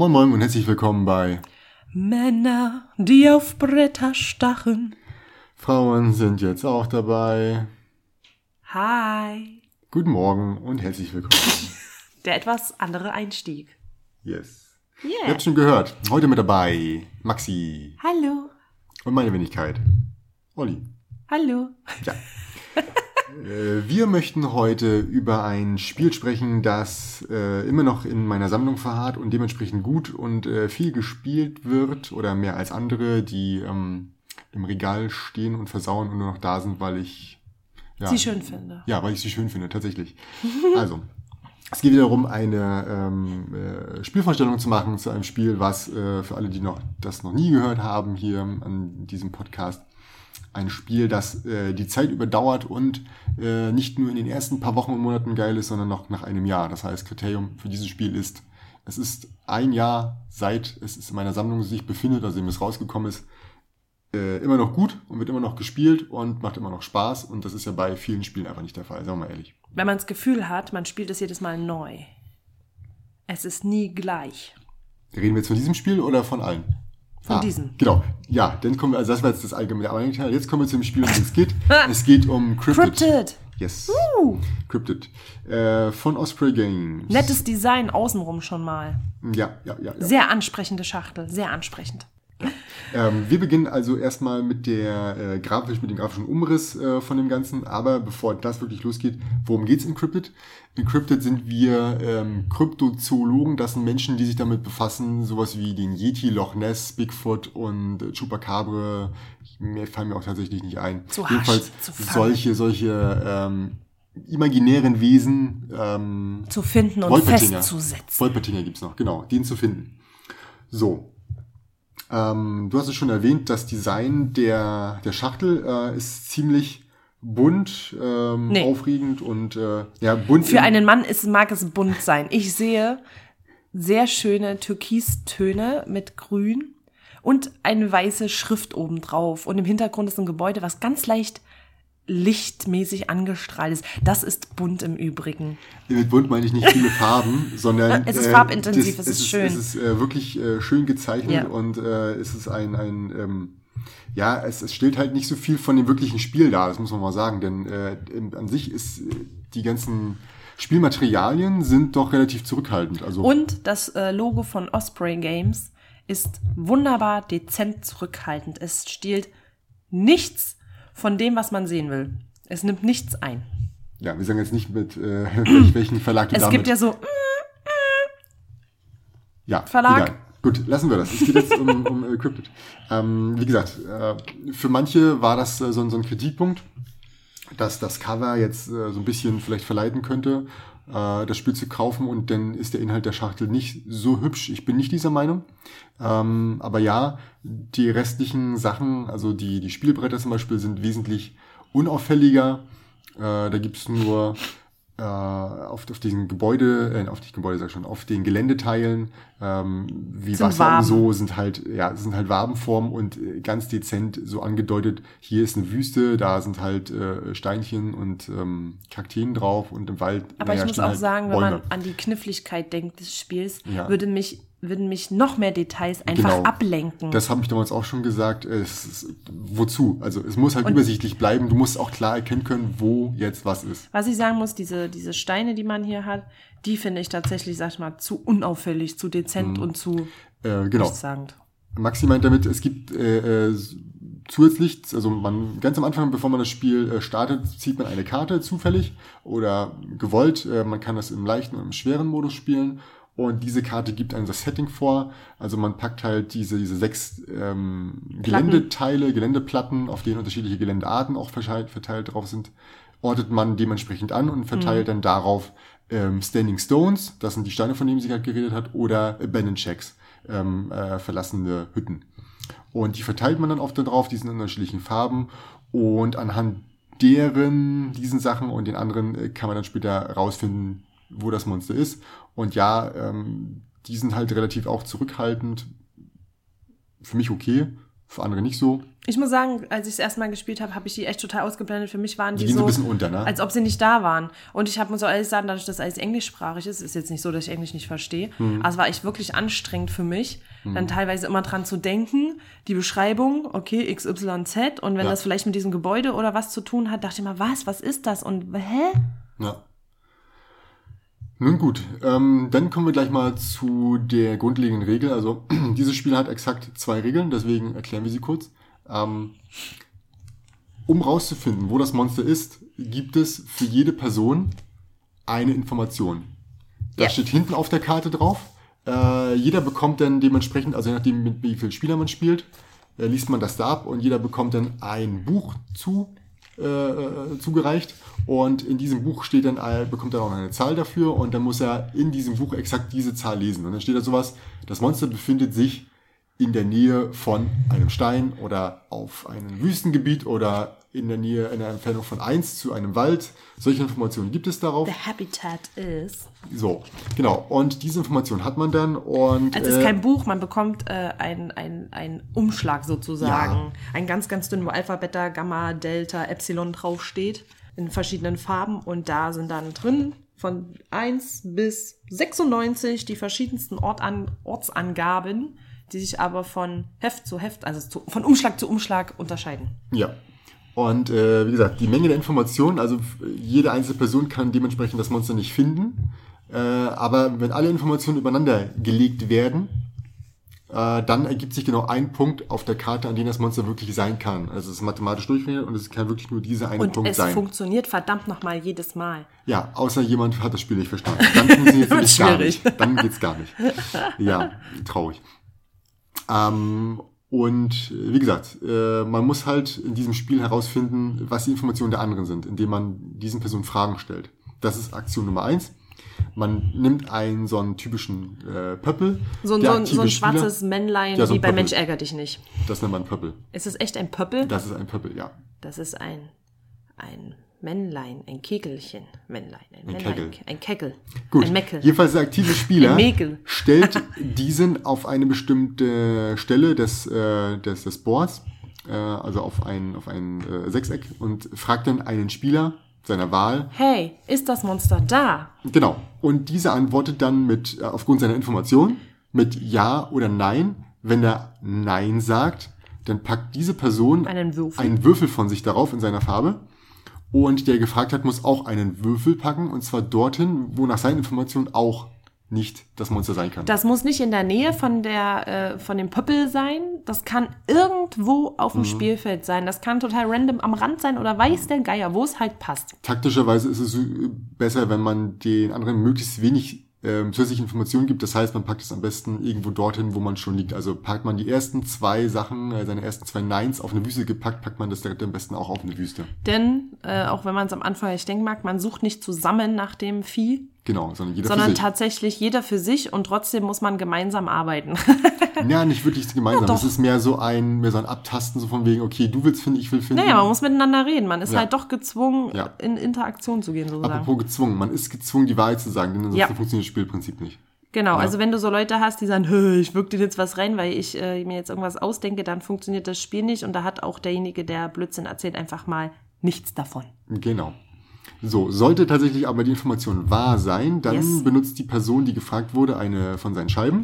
Moin Moin und herzlich willkommen bei Männer, die auf Bretter stachen. Frauen sind jetzt auch dabei. Hi. Guten Morgen und herzlich willkommen. Der etwas andere Einstieg. Yes. Yeah. Ihr habt schon gehört. Heute mit dabei Maxi Hallo. und meine Wenigkeit. Olli. Hallo. Ja. Äh, Wir möchten heute über ein Spiel sprechen, das äh, immer noch in meiner Sammlung verharrt und dementsprechend gut und äh, viel gespielt wird oder mehr als andere, die ähm, im Regal stehen und versauen und nur noch da sind, weil ich ja, Sie schön finde. Ja, weil ich sie schön finde, tatsächlich. Also, es geht wieder darum, eine ähm, äh, Spielvorstellung zu machen zu einem Spiel, was äh, für alle, die noch das noch nie gehört haben hier an diesem Podcast, ein Spiel, das äh, die Zeit überdauert und äh, nicht nur in den ersten paar Wochen und Monaten geil ist, sondern noch nach einem Jahr. Das heißt, Kriterium für dieses Spiel ist, es ist ein Jahr seit es in meiner Sammlung sich befindet, also es rausgekommen ist, äh, immer noch gut und wird immer noch gespielt und macht immer noch Spaß. Und das ist ja bei vielen Spielen einfach nicht der Fall, sagen wir mal ehrlich. Wenn man das Gefühl hat, man spielt es jedes Mal neu. Es ist nie gleich. Reden wir jetzt von diesem Spiel oder von allen? Von diesem. Genau. Ja, dann kommen wir, also das war jetzt das allgemeine Teil. Jetzt kommen wir zu dem Spiel, um das es geht. es geht um Cryptid. Cryptid. Yes. Cryptid. Äh, von Osprey Games. Nettes Design außenrum schon mal. Ja, ja, ja. ja. Sehr ansprechende Schachtel. Sehr ansprechend. Ähm, wir beginnen also erstmal mit der äh, grafisch, mit dem grafischen Umriss äh, von dem Ganzen. Aber bevor das wirklich losgeht, worum geht's in Cryptid? In Cryptid sind wir ähm, Kryptozoologen. Das sind Menschen, die sich damit befassen, sowas wie den Yeti, Loch Ness, Bigfoot und äh, Chupacabra. Mir fallen mir auch tatsächlich nicht ein. Zu Hasch, Jedenfalls zu fangen. solche, solche ähm, imaginären Wesen. Ähm, Zu finden und festzusetzen. Wolpertinger gibt's noch, genau, den zu finden. So. Ähm, du hast es schon erwähnt, das Design der, der Schachtel äh, ist ziemlich bunt, ähm, Nee. aufregend und äh, ja, bunt. Für einen Mann ist, mag es bunt sein. Ich sehe sehr schöne Türkistöne mit Grün und eine weiße Schrift oben drauf. Und im Hintergrund ist ein Gebäude, was ganz leicht lichtmäßig angestrahlt ist. Das ist bunt im Übrigen. Mit bunt meine ich nicht viele Farben, sondern Es ist farbintensiv, es ist schön. Es ist äh, wirklich äh, schön gezeichnet Ja. und äh, es ist ein, ein ähm, ja, es, es stellt halt nicht so viel von dem wirklichen Spiel dar, das muss man mal sagen, denn äh, an sich ist äh, die ganzen Spielmaterialien sind doch relativ zurückhaltend. Also Und das äh, Logo von Osprey Games ist wunderbar dezent zurückhaltend. Es stiehlt nichts von dem, was man sehen will. Es nimmt nichts ein. ja, wir sagen jetzt nicht mit äh, welch- welchen Verlag du Es damit gibt ja so, Ja, Verlag. Egal. Gut, lassen wir das. Es geht jetzt um, um äh, Cryptid. Ähm, wie gesagt, äh, für manche war das äh, so, so ein Kritikpunkt, dass das Cover jetzt äh, so ein bisschen vielleicht verleiten könnte, äh, das Spiel zu kaufen und dann ist der Inhalt der Schachtel nicht so hübsch. Ich bin nicht dieser Meinung. Ähm, aber ja, die restlichen Sachen, also die, die Spielbretter zum Beispiel, sind wesentlich unauffälliger. Äh, da gibt's nur äh, auf, auf diesen Gebäude, äh, auf die Gebäude sag ich schon, auf den Geländeteilen, ähm, wie Sind Wasser Waben. und so sind halt, ja, sind halt Wabenformen und äh, ganz dezent so angedeutet, hier ist eine Wüste, da sind halt äh, Steinchen und ähm, Kakteen drauf und im Wald. aber naja, ich muss auch halt sagen, wenn Bäume. man an die Kniffligkeit denkt des Spiels, Ja. würde mich, würden mich noch mehr Details einfach Genau. ablenken. Das habe ich damals auch schon gesagt. Es ist, wozu? Also es muss halt Und- übersichtlich bleiben. Du musst auch klar erkennen können, wo jetzt was ist. Was ich sagen muss, diese, diese Steine, die man hier hat, die finde ich tatsächlich, sag ich mal, zu unauffällig, zu dezent und zu Äh, genau. nichtssagend. Maxi meint damit, es gibt äh, äh, zusätzlich, also man ganz am Anfang, bevor man das Spiel äh, startet, zieht man eine Karte zufällig oder gewollt. Äh, man kann das im leichten und im schweren Modus spielen. Und diese Karte gibt einem das Setting vor. Also man packt halt diese, diese sechs ähm, Geländeteile, Geländeplatten, auf denen unterschiedliche Geländearten auch verteilt, verteilt drauf sind, ortet man dementsprechend an und verteilt dann darauf ähm, Standing Stones, das sind die Steine, von denen sie gerade geredet hat, oder Abandoned Checks, ähm, äh, verlassene Hütten. Und die verteilt man dann oft da drauf, die sind in unterschiedlichen Farben. Und anhand deren, diesen Sachen und den anderen äh, kann man dann später rausfinden, wo das Monster ist. Und ja, ähm, die sind halt relativ auch zurückhaltend. Für mich okay. für andere nicht so. Ich muss sagen, als ich es erstmal gespielt habe, habe ich die echt total ausgeblendet. Für mich waren die, Die so so, ein bisschen unter, ne? als ob sie nicht da waren. Und ich habe muss auch ehrlich sagen, dadurch, dass alles englischsprachig ist, ist jetzt nicht so, dass ich Englisch nicht verstehe. Hm. Aber es war echt wirklich anstrengend für mich, dann teilweise immer dran zu denken, die Beschreibung, okay, XYZ, und wenn Ja. das vielleicht mit diesem Gebäude oder was zu tun hat, dachte ich mal, was, was ist das? Und hä? Ja. Nun gut, ähm, dann kommen wir gleich mal zu der grundlegenden Regel. Also dieses Spiel hat exakt zwei Regeln, deswegen erklären wir sie kurz. Ähm, um rauszufinden, wo das Monster ist, gibt es für jede Person eine Information. Da Ja. steht hinten auf der Karte drauf. Äh, jeder bekommt dann dementsprechend, also je nachdem mit wie vielen Spieler man spielt, äh, liest man das da ab und jeder bekommt dann ein Buch zu, äh, äh, zugereicht und in diesem Buch steht dann, äh, bekommt er auch eine Zahl dafür und dann muss er in diesem Buch exakt diese Zahl lesen. Und dann steht da sowas, das Monster befindet sich in der Nähe von einem Stein oder auf einem Wüstengebiet oder in der Nähe, in der Entfernung von eins zu einem Wald. Solche Informationen gibt es darauf. The habitat is. So, genau. Und diese Information hat man dann und Es ist äh, kein Buch, man bekommt äh, ein, ein, Umschlag sozusagen. Ein ganz, ganz dünn, wo Alpha, Beta, Gamma, Delta, Epsilon draufsteht. In verschiedenen Farben. Und da sind dann drin von 1 bis 96 die verschiedensten Ortan Ortsangaben, die sich aber von Heft zu Heft, also zu, von Umschlag zu Umschlag unterscheiden. Ja. Und äh, wie gesagt, die Menge der Informationen, also jede einzelne Person kann dementsprechend das Monster nicht finden. Äh, aber wenn alle Informationen übereinander gelegt werden, äh, dann ergibt sich genau ein Punkt auf der Karte, an dem das Monster wirklich sein kann. Also es ist mathematisch durchgerechnet und es kann wirklich nur dieser eine Und Punkt es sein. funktioniert verdammt nochmal jedes Mal. Ja, außer jemand hat das Spiel nicht verstanden. Dann funktioniert es gar nicht. Dann geht's gar nicht. Ja, traurig. Ähm, und äh, wie gesagt, äh, man muss halt in diesem Spiel herausfinden, was die Informationen der anderen sind, indem man diesen Personen Fragen stellt. Das ist Aktion Nummer eins. Man nimmt einen so einen typischen äh, Pöppel. So, so, ein- so ein Spieler- schwarzes Männlein, Ja, so wie bei Pöppel. Mensch ärger dich nicht. Das nennt man Pöppel. Ist es echt ein Pöppel? Das ist ein Pöppel, ja. Das ist ein, ein Männlein, ein Kegelchen. Männlein, ein, Männlein, Kegel. ein Kegel. Gut, Ein Meckel. jedenfalls der aktive Spieler Ein stellt diesen auf eine bestimmte Stelle des, äh, des, des Boards, äh, also auf ein, auf ein äh, Sechseck und fragt dann einen Spieler seiner Wahl, Hey, ist das Monster da? genau, und dieser antwortet dann mit, äh, aufgrund seiner Information, mit Ja oder Nein. Wenn er Nein sagt, dann packt diese Person Einen Würfel. einen Würfel von sich darauf in seiner Farbe. Und der gefragt hat, muss auch einen Würfel packen, und zwar dorthin, wo nach seinen Informationen auch nicht das Monster sein kann. Das muss nicht in der Nähe von der äh, von dem Pöppel sein. Das kann irgendwo auf Mhm. dem Spielfeld sein. Das kann total random am Rand sein oder weiß der Geier, wo es halt passt. Taktischerweise ist es besser, wenn man den anderen möglichst wenig ähm, zusätzliche Informationen gibt. Das heißt, man packt es am besten irgendwo dorthin, wo man schon liegt. Also packt man die ersten zwei Sachen, äh, seine ersten zwei Nines auf eine Wüste gepackt, packt man das direkt am besten auch auf eine Wüste. Denn, äh, auch wenn man es am Anfang nicht denken mag, man sucht nicht zusammen nach dem Vieh, Genau, sondern jeder sondern für sich. tatsächlich jeder für sich und trotzdem muss man gemeinsam arbeiten. Ja, nicht wirklich gemeinsam. Ja, es ist mehr so ein, mehr so ein Abtasten, so von wegen, okay, du willst finden, ich will finden. naja, man muss miteinander reden. Man ist Ja. halt doch gezwungen, Ja. in Interaktion zu gehen, sozusagen. Apropos gezwungen, man ist gezwungen, die Wahrheit zu sagen, denn ansonsten Ja. funktioniert das Spielprinzip nicht. Genau, also wenn du so Leute hast, die sagen, "Hö, ich wirke dir jetzt was rein, weil ich äh, mir jetzt irgendwas ausdenke, dann funktioniert das Spiel nicht und da hat auch derjenige, der Blödsinn erzählt, einfach mal nichts davon. Genau. So, sollte tatsächlich aber die Information wahr sein, dann Yes. benutzt die Person, die gefragt wurde, eine von seinen Scheiben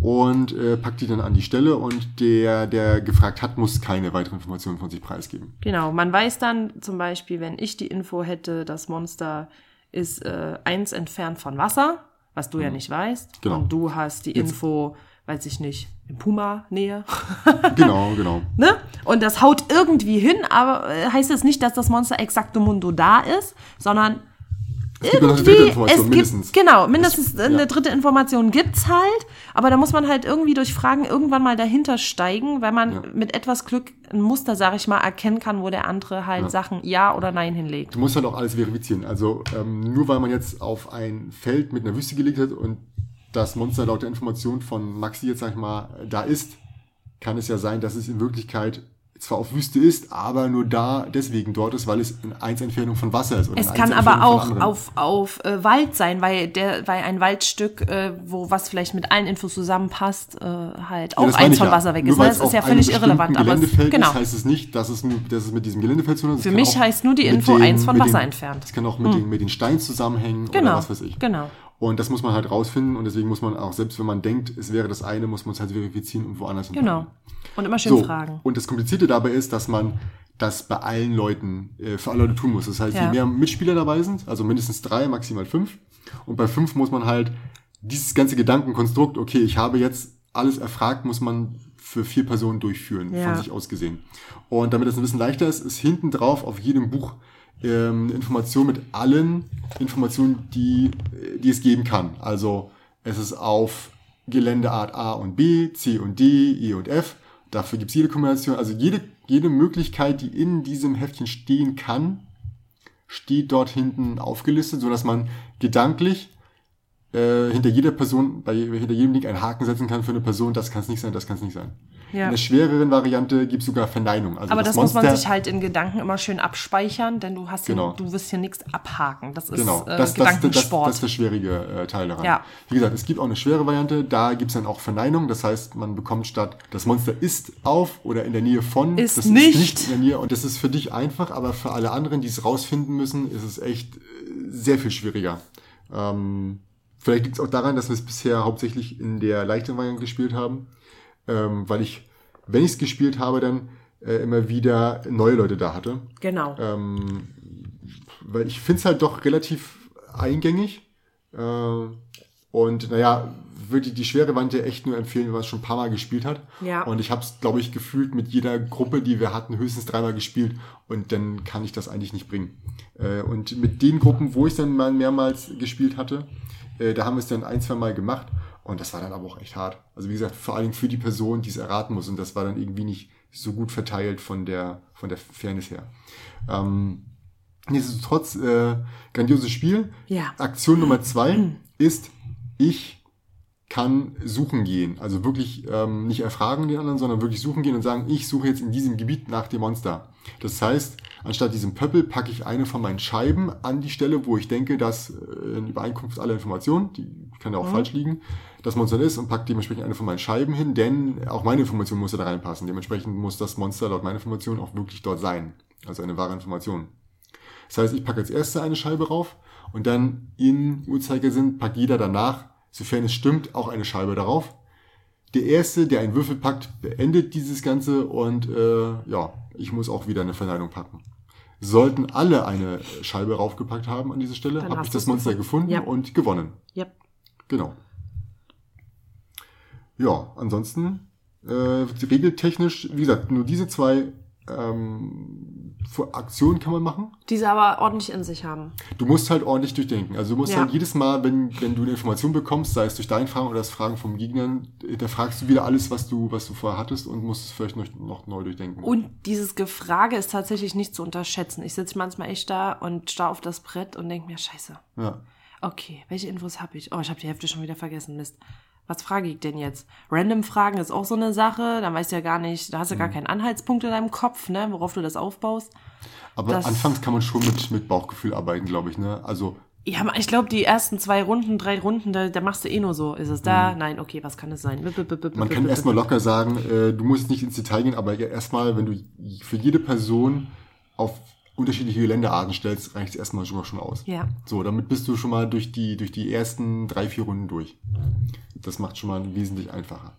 und äh, packt die dann an die Stelle und der, der gefragt hat, muss keine weiteren Informationen von sich preisgeben. Genau, man weiß dann zum Beispiel, wenn ich die Info hätte, das Monster ist äh, eins entfernt von Wasser, was du ja nicht weißt. Genau. Und du hast die Info, weiß ich nicht, in Puma-Nähe. Genau, genau. ne? Und das haut irgendwie hin, aber äh, heißt es nicht, dass das Monster exacto mundo da ist, sondern Es gibt eine dritte Information, es mindestens. gibt, genau, mindestens eine ja. dritte Information gibt's halt, aber da muss man halt irgendwie durch Fragen irgendwann mal dahinter steigen, weil man Ja. mit etwas Glück ein Muster, sag ich mal, erkennen kann, wo der andere halt Sachen Ja oder Nein hinlegt. Du musst halt auch alles verifizieren. Also ähm, nur weil man jetzt auf ein Feld mit einer Wüste gelegt hat und das Monster laut der Information von Maxi jetzt, sag ich mal, da ist, kann es ja sein, dass es in Wirklichkeit zwar auf Wüste ist, aber nur da deswegen dort ist, weil es in eins Entfernung von Wasser ist. Oder Es kann aber auch auf, auf äh, Wald sein, weil der, weil ein Waldstück, äh, wo was vielleicht mit allen Infos zusammenpasst, äh, halt Ja, auch eins von ja. Wasser weg Nur ist. Ne? weil Das ist ja völlig irrelevant. Aber es, genau. ist, heißt es nicht, dass es, nur, dass es mit diesem Geländefeld zu tun hat. Für mich heißt nur die Info den- eins von Wasser den- entfernt. Es kann auch mit, den, mit den Steinen zusammenhängen oder Genau, was weiß ich. genau. Und das muss man halt rausfinden und deswegen muss man auch, selbst wenn man denkt, es wäre das eine, muss man es halt verifizieren und woanders hinpacken. Genau. Und immer schön So, fragen. und das Komplizierte dabei ist, dass man das bei allen Leuten, äh, für alle Leute tun muss. Das heißt, Ja. je mehr Mitspieler dabei sind, also mindestens drei, maximal fünf, und bei fünf muss man halt dieses ganze Gedankenkonstrukt, okay, ich habe jetzt alles erfragt, muss man für vier Personen durchführen, Ja. von sich aus gesehen. Und damit das ein bisschen leichter ist, ist hinten drauf auf jedem Buch ähm, Information mit allen Informationen, die, die es geben kann. Also es ist auf Geländeart A und B, C und D, E und F. Dafür gibt es jede Kombination, also jede, jede Möglichkeit, die in diesem Heftchen stehen kann, steht dort hinten aufgelistet, so dass man gedanklich äh, hinter jeder Person, bei hinter jedem Link einen Haken setzen kann für eine Person, das kann es nicht sein, das kann es nicht sein. Ja. In der schwereren Variante gibt es sogar Verneinung. Also Aber das, muss man Monster- sich halt in Gedanken immer schön abspeichern, denn du hast hier, Genau. du wirst hier nichts abhaken. Das ist Genau, äh, das, das, das, das, Gedankensport. das ist der schwierige äh, Teil daran. Ja. Wie gesagt, es gibt auch eine schwere Variante, da gibt es dann auch Verneinung, das heißt, man bekommt statt, das Monster ist auf oder in der Nähe von, Ist das nicht. ist nicht in der Nähe und das ist für dich einfach, aber für alle anderen, die es rausfinden müssen, ist es echt äh, sehr viel schwieriger. Ähm, vielleicht liegt es auch daran, dass wir es bisher hauptsächlich in der leichten Variante gespielt haben, ähm, weil ich, wenn ich es gespielt habe, dann äh, immer wieder neue Leute da hatte. genau. Ähm, weil ich finde es halt doch relativ eingängig. Äh, und naja, würde ich die schwere Variante echt nur empfehlen, wenn man es schon ein paar Mal gespielt hat. Ja. Und ich habe es, glaube ich, gefühlt mit jeder Gruppe, die wir hatten, höchstens dreimal gespielt. Und dann kann ich das eigentlich nicht bringen. Äh, und mit den Gruppen, wo ich dann mal mehrmals gespielt hatte, äh, da haben wir es dann ein, zwei Mal gemacht. Und das war dann aber auch echt hart. Also wie gesagt, vor allen Dingen für die Person, die es erraten muss. Und das war dann irgendwie nicht so gut verteilt von der, von der Fairness her. Ähm, nichtsdestotrotz, äh, grandioses Spiel. Ja. Aktion Nummer zwei ist, ich kann suchen gehen. Also wirklich ähm, nicht erfragen den anderen, sondern wirklich suchen gehen und sagen, ich suche jetzt in diesem Gebiet nach dem Monster. Das heißt, anstatt diesem Pöppel packe ich eine von meinen Scheiben an die Stelle, wo ich denke, dass äh, in Übereinkunft aller Informationen, die kann ja auch falsch liegen, das Monster ist und packe dementsprechend eine von meinen Scheiben hin, denn auch meine Information muss ja da reinpassen. Dementsprechend muss das Monster laut meiner Information auch wirklich dort sein. Also eine wahre Information. Das heißt, ich packe als erste eine Scheibe rauf und dann in Uhrzeigersinn packt jeder danach, sofern es stimmt, auch eine Scheibe darauf. Der erste, der einen Würfel packt, beendet dieses Ganze und äh, ja, ich muss auch wieder eine Verneinung packen. Sollten alle eine Scheibe raufgepackt haben an diese Stelle, habe ich das Monster gefunden. Ja. und gewonnen. Yep. Genau. Ja, ansonsten äh, regeltechnisch, wie gesagt, nur diese zwei ähm, Aktionen kann man machen. Die sie aber ordentlich in sich haben. Du musst halt ordentlich durchdenken. Also du musst Ja. halt jedes Mal, wenn, wenn du eine Information bekommst, sei es durch dein Fragen oder das Fragen vom Gegnern, da fragst du wieder alles, was du, was du vorher hattest und musst es vielleicht noch, noch neu durchdenken. Und dieses Gefrage ist tatsächlich nicht zu unterschätzen. Ich sitze manchmal echt da und starr auf das Brett und denke mir, scheiße. ja. Okay, welche Infos habe ich? Oh, ich habe die Hälfte schon wieder vergessen. Mist. Was frage ich denn jetzt? Random Fragen ist auch so eine Sache. Da weißt du ja gar nicht, da hast du Mhm. gar keinen Anhaltspunkt in deinem Kopf, ne, worauf du das aufbaust. Aber Das- anfangs kann man schon mit, mit Bauchgefühl arbeiten, glaube ich. Ne? Also Ja, ich glaube, die ersten zwei Runden, drei Runden, da, da machst du eh nur so. Ist es da? Nein, okay, was kann es sein? Bip, bip, Mhm. man kann erstmal locker sagen, äh, du musst nicht ins Detail gehen, aber ja, erstmal, wenn du für jede Person auf unterschiedliche Geländearten stellst, reicht es erstmal schon mal schon aus. Ja. So, damit bist du schon mal durch die, durch die ersten drei, vier Runden durch. Das macht schon mal wesentlich einfacher.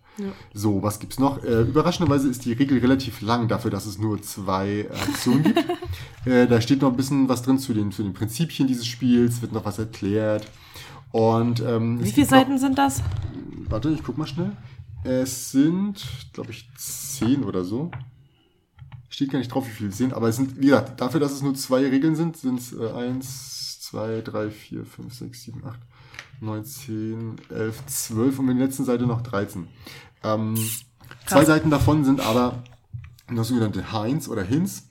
So, was gibt's noch? Äh, überraschenderweise ist die Regel relativ lang dafür, dass es nur zwei Aktionen gibt. äh, da steht noch ein bisschen was drin zu den, zu den Prinzipien dieses Spiels, wird noch was erklärt. Und ähm, Wie viele gibt noch- Seiten sind das? Warte, ich guck mal schnell. Es sind, glaube ich, zehn oder so. Steht gar nicht drauf, wie viele es sind, aber es sind, wie gesagt, dafür, dass es nur zwei Regeln sind, sind es äh, eins, zwei, drei, vier, fünf, sechs, sieben, acht, neun, zehn, elf, zwölf und mit der letzten Seite noch 13. Ähm, zwei Seiten davon sind aber noch sogenannte Hints oder Hints.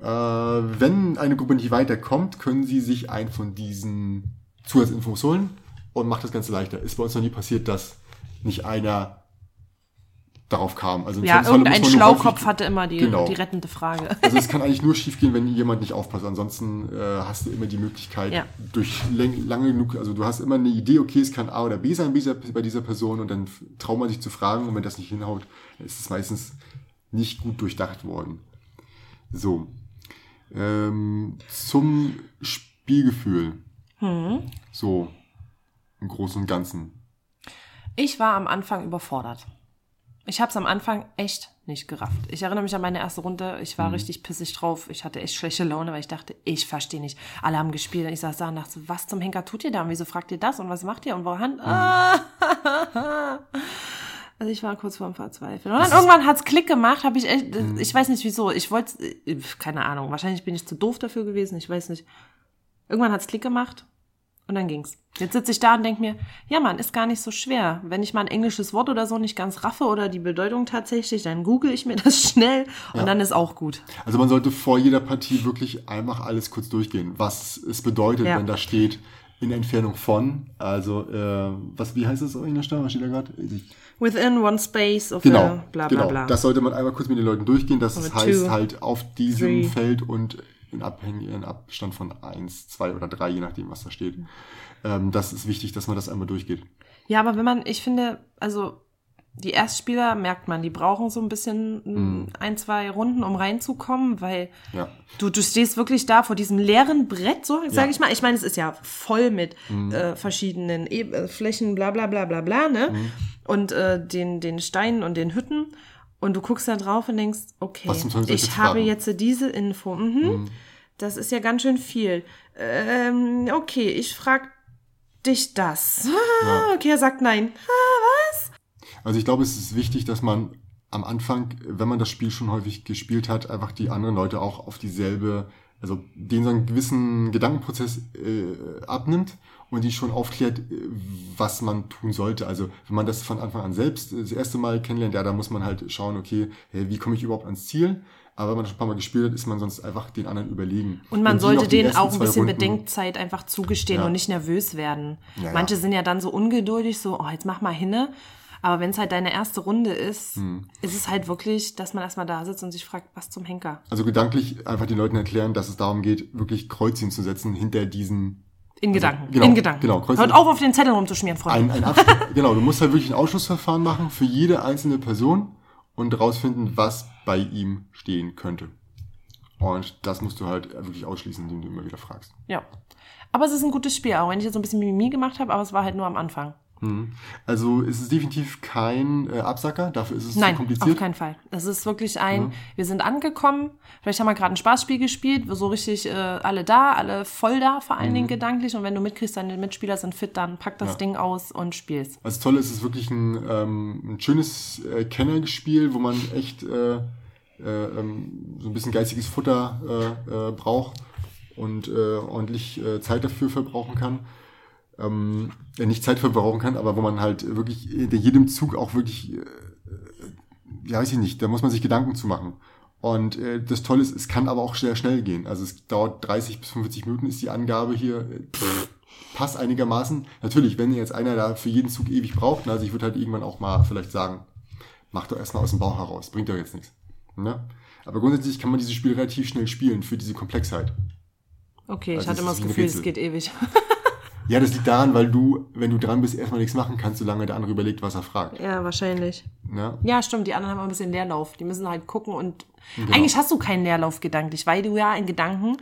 Äh, wenn eine Gruppe nicht weiterkommt, können sie sich ein von diesen Zusatzinfos holen und macht das Ganze leichter. Ist bei uns noch nie passiert, dass nicht einer darauf kam. Also Ja, irgendein Schlaukopf hatte immer die, Genau. die rettende Frage. Also es kann eigentlich nur schiefgehen, wenn jemand nicht aufpasst. Ansonsten äh, hast du immer die Möglichkeit, Ja. durch lange genug, also du hast immer eine Idee, okay, es kann A oder B sein bei dieser, Person und dann traut man sich zu fragen und wenn das nicht hinhaut, ist es meistens nicht gut durchdacht worden. So. Ähm, zum Spielgefühl. So. Im Großen und Ganzen. Ich war am Anfang überfordert. Ich habe es am Anfang echt nicht gerafft. Ich erinnere mich an meine erste Runde. Ich war richtig pissig drauf. Ich hatte echt schlechte Laune, weil ich dachte, ich verstehe nicht. Alle haben gespielt und ich saß da und dachte, was zum Henker tut ihr da? Und wieso fragt ihr das? Und was macht ihr? Und woran? Ah. Also ich war kurz vorm Verzweifeln. Und dann irgendwann hat's Klick gemacht, habe ich echt, ich weiß nicht wieso. Ich wollte, keine Ahnung, wahrscheinlich bin ich zu doof dafür gewesen, ich weiß nicht. Irgendwann hat's Klick gemacht und dann ging's. Jetzt sitze ich da und denk mir, ja Mann, ist gar nicht so schwer. Wenn ich mal ein englisches Wort oder so nicht ganz raffe oder die Bedeutung tatsächlich, dann google ich mir das schnell und dann ist auch gut. Also man sollte vor jeder Partie wirklich einfach alles kurz durchgehen, was es bedeutet, Ja. wenn da steht in Entfernung von. Also äh, was wie heißt das auf Englisch da? Was steht da gerade? Within one space of Genau, a bla bla genau. bla. Das sollte man einmal kurz mit den Leuten durchgehen. Das heißt two, halt auf diesem three. Feld und in, Abhäng in Abstand von eins, zwei oder drei, je nachdem, was da steht. Ähm, das ist wichtig, dass man das einmal durchgeht. Ja, aber wenn man, ich finde, also die Erstspieler merkt man, die brauchen so ein bisschen mm, ein, zwei Runden, um reinzukommen, weil Ja. du, du stehst wirklich da vor diesem leeren Brett, so sag Ja. ich mal. Ich meine, es ist ja voll mit äh, verschiedenen e äh, Flächen, bla bla bla bla bla, ne? Und äh, den, den Steinen und den Hütten. Und du guckst da drauf und denkst, okay, Was ich habe jetzt diese Info. Mhm. Das ist ja ganz schön viel. Ähm, okay, ich frag dich das. Ah, Okay, er sagt nein. Also ich glaube, es ist wichtig, dass man am Anfang, wenn man das Spiel schon häufig gespielt hat, einfach die anderen Leute auch auf dieselbe, also denen so einen gewissen Gedankenprozess äh, abnimmt und die schon aufklärt, äh, was man tun sollte. Also wenn man das von Anfang an selbst äh, das erste Mal kennenlernt, ja, da muss man halt schauen, okay, wie komme ich überhaupt ans Ziel? Aber wenn man schon ein paar Mal gespielt hat, ist man sonst einfach den anderen überlegen. Und man die sollte denen auch ein bisschen Runden- Bedenkzeit einfach zugestehen Ja. und nicht nervös werden. Ja, ja. Manche sind ja dann so ungeduldig, so, oh, jetzt mach mal hinne. Aber wenn es halt deine erste Runde ist, Hm. ist es halt wirklich, dass man erstmal da sitzt und sich fragt, was zum Henker? Also gedanklich einfach den Leuten erklären, dass es darum geht, wirklich Kreuzchen zu setzen hinter diesen In Gedanken. genau, in Gedanken. genau, Kreuz- Hört auf, auf den Zettel rumzuschmieren, Freunde. ein, ein genau, du musst halt wirklich ein Ausschussverfahren machen für jede einzelne Person und rausfinden, was bei ihm stehen könnte. Und das musst du halt wirklich ausschließen, indem du immer wieder fragst. ja. Aber es ist ein gutes Spiel, auch wenn ich jetzt so ein bisschen Mimimi gemacht habe, aber es war halt nur am Anfang. Also es ist definitiv kein äh, Absacker, dafür ist es Nein, zu kompliziert. auf keinen Fall. Es ist wirklich ein, wir sind angekommen, vielleicht haben wir gerade ein Spaßspiel gespielt, so richtig äh, alle da, alle voll da, vor allen Mhm. Dingen gedanklich. Und wenn du mitkriegst, deine Mitspieler sind fit, dann pack das Ja. Ding aus und spielst. Also das Tolle ist, es ist wirklich ein, ähm, ein schönes äh, Kennerspiel, wo man echt äh, äh, ähm, so ein bisschen geistiges Futter äh, äh, braucht und ordentlich Zeit dafür verbrauchen kann. Ähm, äh, nicht Zeit verbrauchen kann, aber wo man halt wirklich in jedem Zug auch wirklich, äh, ja weiß ich nicht, da muss man sich Gedanken zu machen. Und äh, das Tolle ist, es kann aber auch sehr schnell gehen. Also es dauert 30 bis 45 Minuten ist die Angabe hier. Äh, pff, passt einigermaßen. Natürlich, wenn jetzt einer da für jeden Zug ewig braucht, ne, also ich würde halt irgendwann auch mal vielleicht sagen, mach doch erstmal aus dem Bauch heraus, bringt doch jetzt nichts. Ne? Aber grundsätzlich kann man dieses Spiel relativ schnell spielen für diese Komplexheit. Okay, Also ich hatte immer das Gefühl, es geht ewig. Ja, das liegt daran, weil du, wenn du dran bist, erstmal nichts machen kannst, solange der andere überlegt, was er fragt. ja, wahrscheinlich. Ne? Ja, stimmt, die anderen haben ein bisschen Leerlauf. Die müssen halt gucken und Genau. eigentlich hast du keinen Leerlauf gedanklich, weil du ja in Gedanken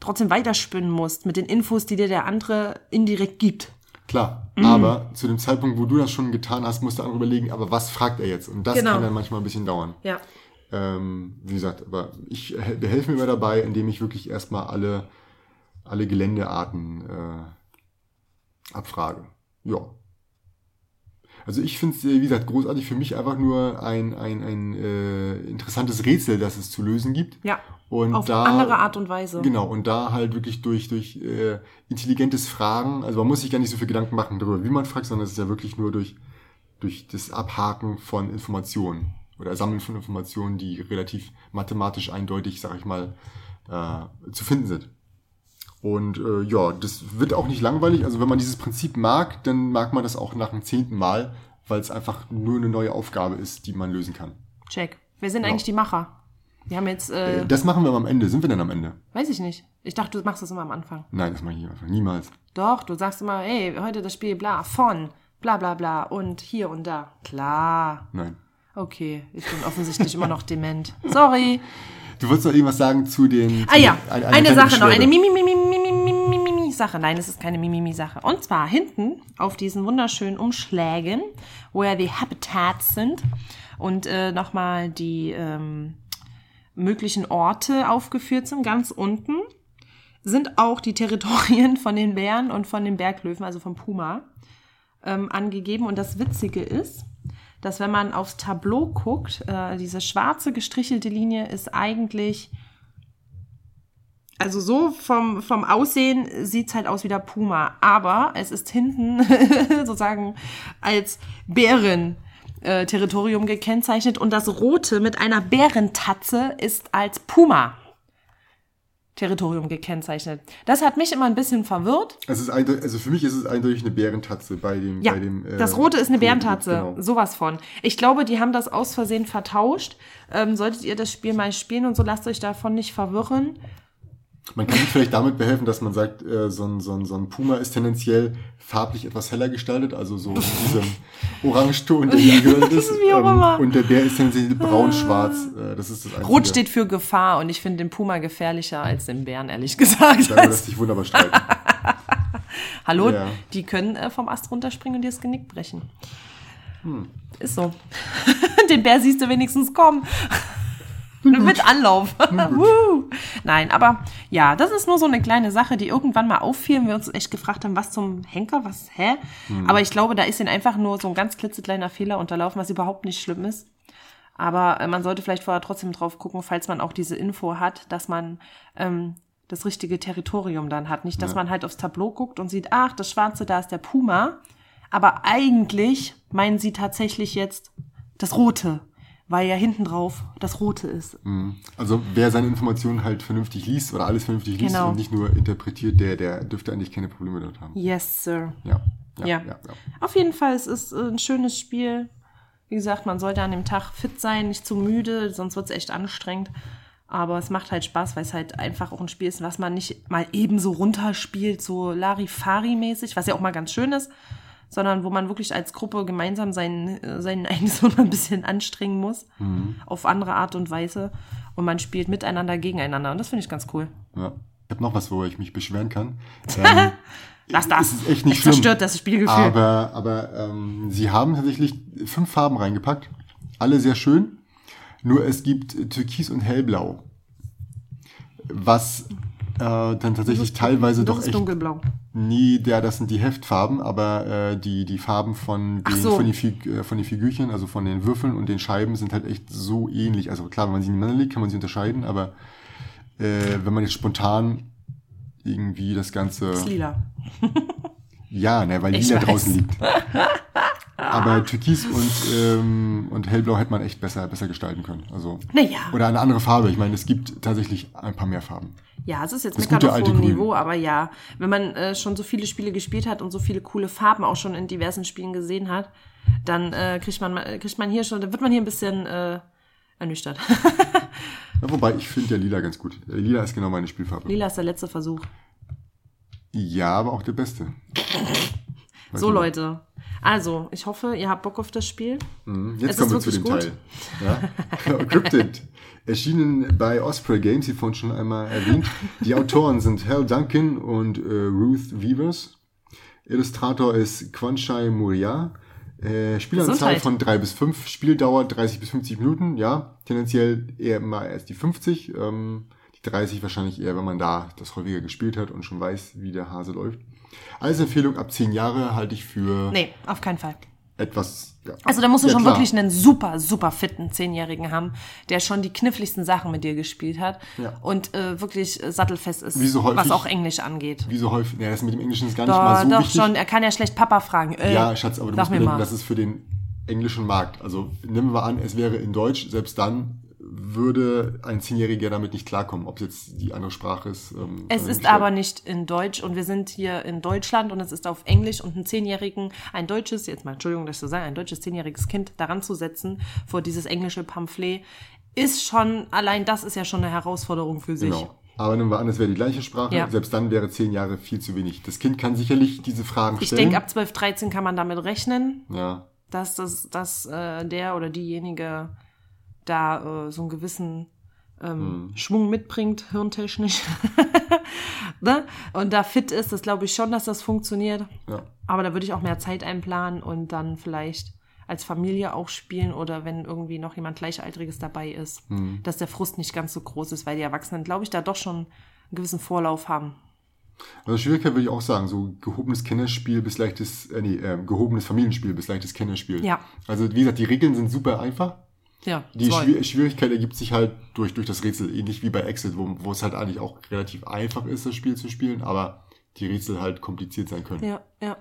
trotzdem weiterspinnen musst mit den Infos, die dir der andere indirekt gibt. Klar, Mhm. aber zu dem Zeitpunkt, wo du das schon getan hast, musst der andere überlegen, aber was fragt er jetzt? Und das Genau. kann dann manchmal ein bisschen dauern. Ja. Ähm, wie gesagt, aber ich hel- behelfe mir immer dabei, indem ich wirklich erstmal alle, alle Geländearten äh, abfrage. Ja. Also ich finde es, wie gesagt, großartig für mich einfach nur ein, ein, ein äh, interessantes Rätsel, das es zu lösen gibt. Ja. Und Auf da, andere Art und Weise. Genau, und da halt wirklich durch, durch äh, intelligentes Fragen, also man muss sich gar nicht so viel Gedanken machen darüber, wie man fragt, sondern es ist ja wirklich nur durch, durch das Abhaken von Informationen oder Sammeln von Informationen, die relativ mathematisch eindeutig, sag ich mal, äh, zu finden sind. Und äh, ja, das wird auch nicht langweilig. Also wenn man dieses Prinzip mag, dann mag man das auch nach dem zehnten Mal, weil es einfach nur eine neue Aufgabe ist, die man lösen kann. Check. Wer sind eigentlich die Macher? Wir haben jetzt, äh, Äh, Das machen wir am Ende. Sind wir denn am Ende? weiß ich nicht. Ich dachte, du machst das immer am Anfang. Nein, das mache ich einfach niemals. Doch, du sagst immer, hey, heute das Spiel bla, von, bla bla bla und hier und da. Klar. Nein. Okay, ich bin offensichtlich immer noch dement. Sorry. Du wolltest noch irgendwas sagen zu den. Ah zu ja, den- eine, kleine Sache noch, eine Mimi, Sache. Nein, es ist keine Mimi Sache. Und zwar hinten auf diesen wunderschönen Umschlägen, wo ja die Habitats sind und äh, nochmal die ähm, möglichen Orte aufgeführt sind, ganz unten sind auch die Territorien von den Bären und von den Berglöwen, also vom Puma, ähm, angegeben. Und das Witzige ist, dass wenn man aufs Tableau guckt, äh, diese schwarze gestrichelte Linie ist eigentlich, also so vom, vom Aussehen sieht's halt aus wie der Puma, aber es ist hinten sozusagen als Bären. äh, Territorium gekennzeichnet und das rote mit einer Bärentatze ist als Puma Territorium gekennzeichnet. Das hat mich immer ein bisschen verwirrt. Es eindeutig, also für mich ist es eindeutig eine Bärentatze bei dem. Ja, bei dem, äh, das rote ist eine Bärentatze. Genau. Sowas von. Ich glaube, die haben das aus Versehen vertauscht. Ähm, solltet ihr das Spiel mal spielen und so, lasst euch davon nicht verwirren. Man kann sich vielleicht damit behelfen, dass man sagt, äh, so, ein, so, ein, so ein Puma ist tendenziell farblich etwas heller gestaltet, also so in diesem Orangeton, der hier gehört ist. Immer. und der Bär ist tendenziell braun-schwarz. Äh, das ist das Einzige. Rot steht für Gefahr und ich finde den Puma gefährlicher als den Bären, ehrlich gesagt. Da lässt sich wunderbar streiten. Hallo, Ja. die können äh, vom Ast runterspringen und dir das Genick brechen. Hm. Ist so. den Bär siehst du wenigstens kommen. Mit Anlauf. Woo. Nein, aber ja, das ist nur so eine kleine Sache, die irgendwann mal auffiel und wir uns echt gefragt haben, was zum Henker, was, hä? Hm. Aber ich glaube, da ist ihnen einfach nur so ein ganz klitzekleiner Fehler unterlaufen, was überhaupt nicht schlimm ist. Aber äh, man sollte vielleicht vorher trotzdem drauf gucken, falls man auch diese Info hat, dass man ähm, das richtige Territorium dann hat. Nicht, dass man halt aufs Tableau guckt und sieht, ach, das Schwarze, da ist der Puma. Aber eigentlich meinen sie tatsächlich jetzt das Rote, weil ja hinten drauf das Rote ist. Also wer seine Informationen halt vernünftig liest oder alles vernünftig liest Genau. und nicht nur interpretiert, der, der dürfte eigentlich keine Probleme dort haben. Yes, Sir. Ja. Ja. Ja. ja, ja. Auf jeden Fall, es ist äh, ein schönes Spiel. Wie gesagt, man sollte an dem Tag fit sein, nicht zu müde, sonst wird es echt anstrengend. Aber es macht halt Spaß, weil es halt einfach auch ein Spiel ist, was man nicht mal eben so runterspielt, so Larifari-mäßig, was ja auch mal ganz schön ist, sondern wo man wirklich als Gruppe gemeinsam seinen, äh, seinen eigentlich so ein bisschen anstrengen muss, auf andere Art und Weise. Und man spielt miteinander, gegeneinander. Und das finde ich ganz cool. ja. Ich habe noch was, wo ich mich beschweren kann. Ähm, Lass das. Ist echt nicht Es schlimm. zerstört das Spielgefühl. Aber, aber ähm, sie haben tatsächlich fünf Farben reingepackt. Alle sehr schön. Nur es gibt Türkis und Hellblau. Was äh, dann tatsächlich teilweise das doch ist echt dunkelblau. nie, der, das sind die Heftfarben, aber äh, die, die Farben von den, so. von, den Fig, äh, von den Figürchen, also von den Würfeln und den Scheiben sind halt echt so ähnlich. Also klar, wenn man sie nebeneinander legt, kann man sie unterscheiden, aber äh, wenn man jetzt spontan irgendwie das Ganze... Das ist lila. Ja, ne, weil Ich lila weiß. draußen liegt. Aber Türkis und, ähm, und Hellblau hätte man echt besser, besser gestalten können. Also, Naja. Oder eine andere Farbe. Ich meine, es gibt tatsächlich ein paar mehr Farben. Ja, es ist jetzt Das meckern auf hohem. Niveau, aber ja, wenn man äh, schon so viele Spiele gespielt hat und so viele coole Farben auch schon in diversen Spielen gesehen hat, dann äh, kriegt man äh, kriegt man hier schon, dann wird man hier ein bisschen äh, ernüchtert. Ja, wobei, ich finde ja lila ganz gut. Äh, Lila ist genau meine Spielfarbe. Lila ist der letzte Versuch. Ja, aber auch der beste. Weiß So nicht. Leute, also ich hoffe, ihr habt Bock auf das Spiel. Mhm, Jetzt Es kommen wir zu dem wirklich Teil. Ja? Cryptid. Erschienen bei Osprey Games, wie vorhin schon einmal erwähnt. Die Autoren sind Hal Duncan und äh, Ruth Weavers. Illustrator ist Quanshai Muria. Äh, Spielanzahl von drei bis fünf, Spieldauer 30 bis 50 Minuten, ja. Tendenziell eher immer erst die 50. Ähm, die 30 wahrscheinlich eher, wenn man da das häufiger gespielt hat und schon weiß, wie der Hase läuft. Als Empfehlung ab 10 Jahre halte ich für Nee, auf keinen Fall. etwas. Ja. Also da musst du Ja, schon klar. wirklich einen super, super fitten Zehnjährigen haben, der schon die kniffligsten Sachen mit dir gespielt hat Ja. und äh, wirklich sattelfest ist, Wie so häufig- was auch Englisch angeht. Wie so häufig, ja, das mit dem Englischen ist gar nicht Doch, mal so doch wichtig. schon, er kann ja schlecht Papa fragen. Äh, Ja, Schatz, aber du musst mir bedenken, das ist für den englischen Markt. Also nehmen wir an, es wäre in Deutsch, selbst dann würde ein Zehnjähriger damit nicht klarkommen, ob es jetzt die andere Sprache ist. Ähm, Es also ist aber nicht in Deutsch und wir sind hier in Deutschland und es ist auf Englisch und ein Zehnjährigen, ein deutsches, jetzt mal Entschuldigung, dass ich so sage, ein deutsches zehnjähriges Kind daran zu setzen vor dieses englische Pamphlet, ist schon, allein das ist ja schon eine Herausforderung für sich. Genau. Aber nehmen wir an, es wäre die gleiche Sprache. Ja. Selbst dann wäre zehn Jahre viel zu wenig. Das Kind kann sicherlich diese Fragen Ich stellen. denke, ab 12, 13 kann man damit rechnen, ja. dass, das, dass äh, der oder diejenige da äh, so einen gewissen ähm, Schwung mitbringt, hirntechnisch. ne? Und da fit ist, das glaube ich schon, dass das funktioniert. ja. Aber da würde ich auch mehr Zeit einplanen und dann vielleicht als Familie auch spielen oder wenn irgendwie noch jemand Gleichaltriges dabei ist, dass der Frust nicht ganz so groß ist, weil die Erwachsenen, glaube ich, da doch schon einen gewissen Vorlauf haben. Also Schwierigkeit würde ich auch sagen, so gehobenes Kennerspiel bis leichtes, äh, nee, äh, gehobenes Familienspiel bis leichtes Kennerspiel. Ja. Also wie gesagt, die Regeln sind super einfach. Ja, Die. Schwier Schwierigkeit ergibt sich halt durch, durch das Rätsel, ähnlich wie bei Exit, wo, wo es halt eigentlich auch relativ einfach ist, das Spiel zu spielen, aber die Rätsel halt kompliziert sein können. Ja, ja,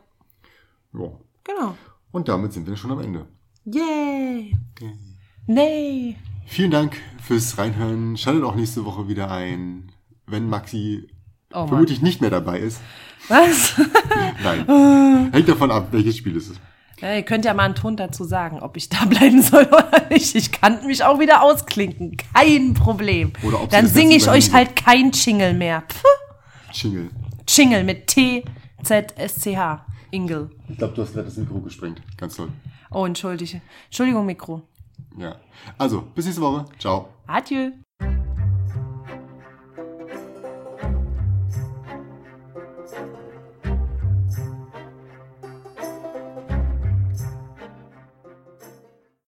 Ja. genau. Und damit sind wir schon am Ende. Yay! Nee! Vielen Dank fürs Reinhören. Schaltet auch nächste Woche wieder ein, wenn Maxi Oh vermutlich nicht mehr dabei ist. Was? Nein. Hängt davon ab, welches Spiel es ist. Ja, ihr könnt ja mal einen Ton dazu sagen, ob ich da bleiben soll oder nicht. Ich kann mich auch wieder ausklinken. Kein Problem. Oder ob Dann singe ich euch halt kein Jingle mehr. Pff, Jingle. Jingle mit T, Z, S, C, H. Ingle. Ich glaube, du hast gerade das Mikro gesprengt. Ganz toll. Oh, entschuldige. Entschuldigung, Mikro. Ja. Also, bis nächste Woche. Ciao. Adieu.